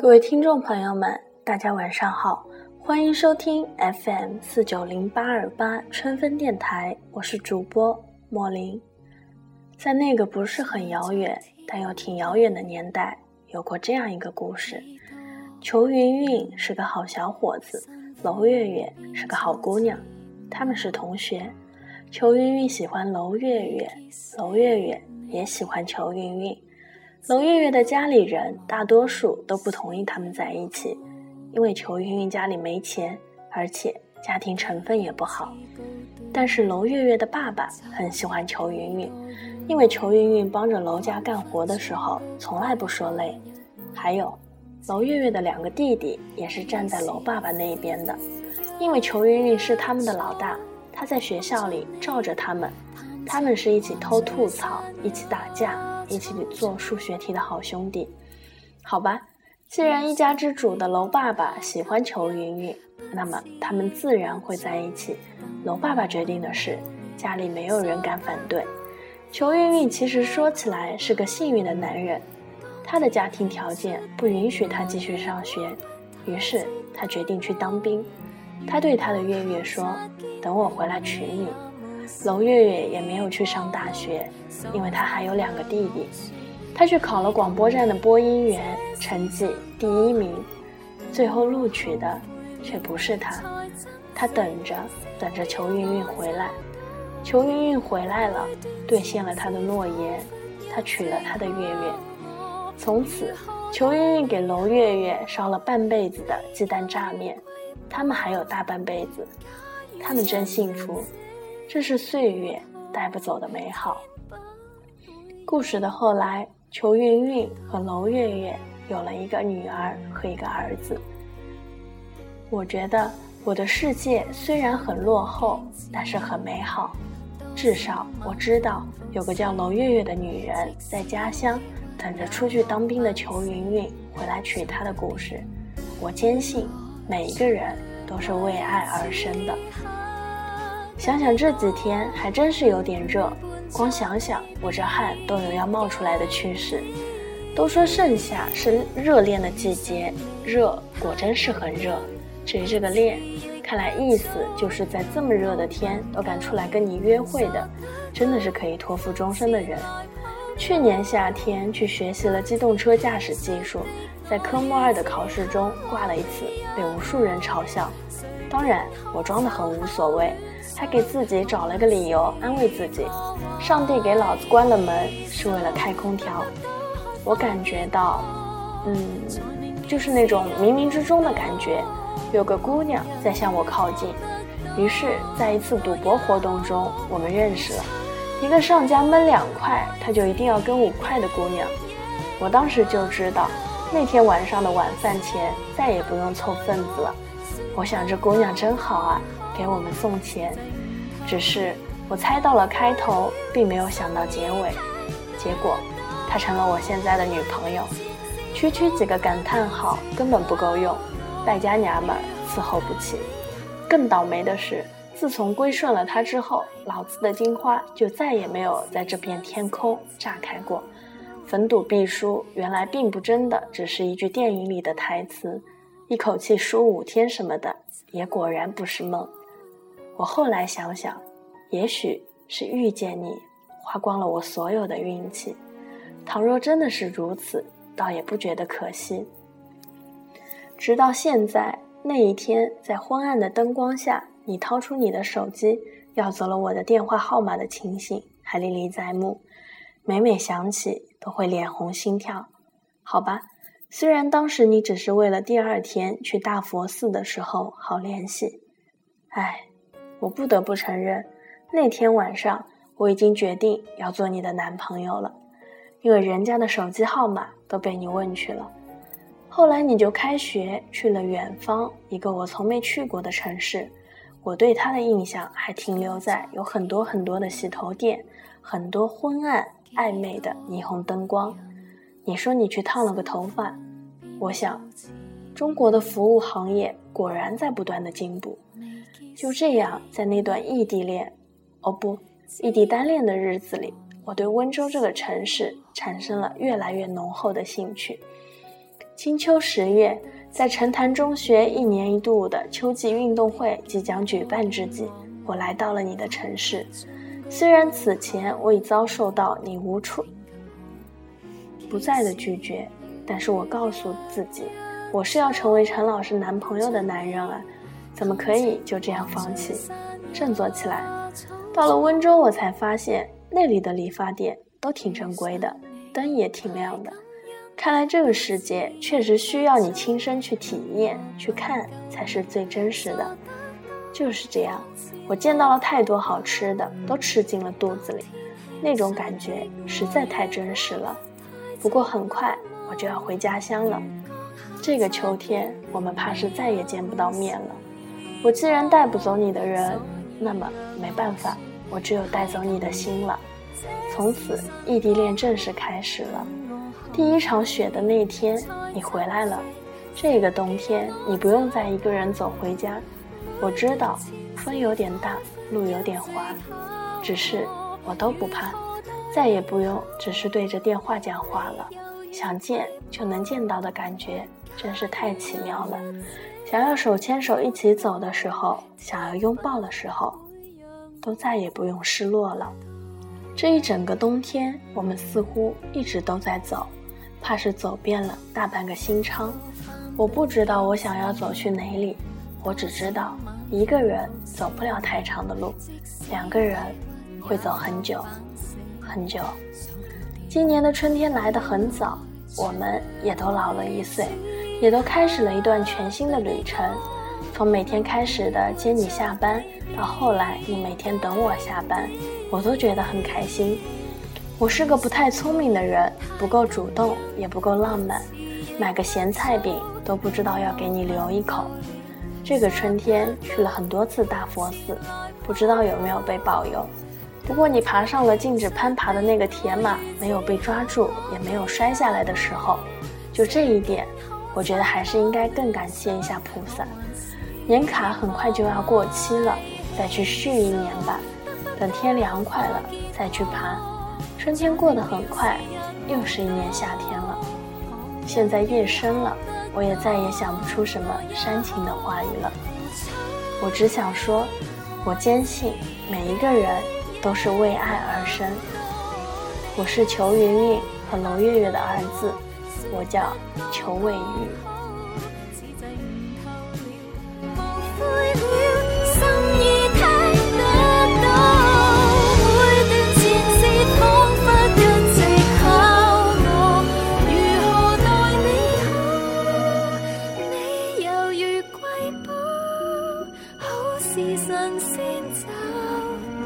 各位听众朋友们，大家晚上好，欢迎收听 FM 四九零八二八春分电台，我是主播莫林。在那个不是很遥远，但又挺遥远的年代，有过这样一个故事：裘云云是个好小伙子，娄月月是个好姑娘，他们是同学。裘云云喜欢娄月月，娄月月也喜欢裘云云。娄月月的家里人大多数都不同意他们在一起，因为裘云云家里没钱，而且家庭成分也不好。但是娄月月的爸爸很喜欢裘云云，因为裘云云帮着娄家干活的时候从来不说累。还有，娄月月的两个弟弟也是站在娄爸爸那一边的，因为裘云云是他们的老大，他在学校里罩着他们，他们是一起偷吐槽，一起打架。一起做数学题的好兄弟，好吧。既然一家之主的楼爸爸喜欢裘云云，那么他们自然会在一起。楼爸爸决定的事，家里没有人敢反对。裘云云其实说起来是个幸运的男人，他的家庭条件不允许他继续上学，于是他决定去当兵。他对他的月月说：“等我回来娶你。”娄月月也没有去上大学，因为她还有两个弟弟。她去考了广播站的播音员，成绩第一名，最后录取的却不是她。她等着，等着裘云云回来。裘云云回来了，兑现了他的诺言，他娶了他的月月。从此，裘云云给娄月月烧了半辈子的鸡蛋炸面，他们还有大半辈子，他们真幸福。这是岁月带不走的美好。故事的后来，裘云云和娄月月有了一个女儿和一个儿子。我觉得我的世界虽然很落后，但是很美好。至少我知道有个叫娄月月的女人在家乡等着出去当兵的裘云云回来娶她的故事。我坚信每一个人都是为爱而生的。想想这几天还真是有点热，光想想我这汗都有要冒出来的趋势。都说盛夏是热恋的季节，热果真是很热。至于这个恋，看来意思就是在这么热的天都敢出来跟你约会的，真的是可以托付终身的人。去年夏天去学习了机动车驾驶技术，在科目二的考试中挂了一次，被无数人嘲笑。当然，我装得很无所谓。还给自己找了个理由安慰自己，上帝给老子关了门是为了开空调。我感觉到，嗯，就是那种冥冥之中的感觉，有个姑娘在向我靠近。于是，在一次赌博活动中，我们认识了。一个上家闷两块，他就一定要跟五块的姑娘。我当时就知道，那天晚上的晚饭钱再也不用凑份子了。我想这姑娘真好啊。给我们送钱，只是我猜到了开头，并没有想到结尾。结果，她成了我现在的女朋友。区区几个感叹号根本不够用，败家娘们伺候不起。更倒霉的是，自从归顺了她之后，老子的金花就再也没有在这片天空炸开过。逢赌必输，原来并不真的，只是一句电影里的台词。一口气输五天什么的，也果然不是梦。我后来想想，也许是遇见你，花光了我所有的运气。倘若真的是如此，倒也不觉得可惜。直到现在那一天，在昏暗的灯光下，你掏出你的手机，要走了我的电话号码的情形，还历历在目。每每想起，都会脸红心跳。好吧，虽然当时你只是为了第二天去大佛寺的时候好联系，唉。我不得不承认，那天晚上我已经决定要做你的男朋友了，因为人家的手机号码都被你问去了。后来你就开学去了远方一个我从没去过的城市，我对他的印象还停留在有很多很多的洗头店，很多昏暗暧昧的霓虹灯光。你说你去烫了个头发，我想，中国的服务行业果然在不断的进步。就这样，在那段异地恋，哦不，异地单恋的日子里，我对温州这个城市产生了越来越浓厚的兴趣。金秋十月，在城潭中学一年一度的秋季运动会即将举办之际，我来到了你的城市。虽然此前我已遭受到你无处不在的拒绝，但是我告诉自己，我是要成为陈老师男朋友的男人啊，怎么可以就这样放弃？振作起来！到了温州，我才发现那里的理发店都挺正规的，灯也挺亮的。看来这个世界确实需要你亲身去体验、去看，才是最真实的。就是这样，我见到了太多好吃的，都吃进了肚子里，那种感觉实在太真实了。不过很快我就要回家乡了，这个秋天我们怕是再也见不到面了。我既然带不走你的人，那么没办法，我只有带走你的心了。从此，异地恋正式开始了。第一场雪的那天，你回来了。这个冬天，你不用再一个人走回家。我知道，风有点大，路有点滑，只是我都不怕，再也不用只是对着电话讲话了。想见就能见到的感觉，真是太奇妙了。想要手牵手一起走的时候，想要拥抱的时候，都再也不用失落了。这一整个冬天，我们似乎一直都在走。怕是走遍了大半个新昌，我不知道我想要走去哪里，我只知道一个人走不了太长的路，两个人会走很久很久。今年的春天来得很早，我们也都老了一岁，也都开始了一段全新的旅程。从每天开始的接你下班，到后来你每天等我下班，我都觉得很开心。我是个不太聪明的人，不够主动，也不够浪漫，买个咸菜饼都不知道要给你留一口。这个春天去了很多次大佛寺，不知道有没有被保佑。不过你爬上了禁止攀爬的那个铁马，没有被抓住，也没有摔下来的时候，就这一点，我觉得还是应该更感谢一下菩萨。年卡很快就要过期了，再去续一年吧。等天凉快了再去爬。春天过得很快，又是一年夏天了。现在夜深了，我也再也想不出什么煽情的话语了。我只想说，我坚信每一个人都是为爱而生。我是裘云云和娄月月的儿子，我叫裘伟玉。是神仙找。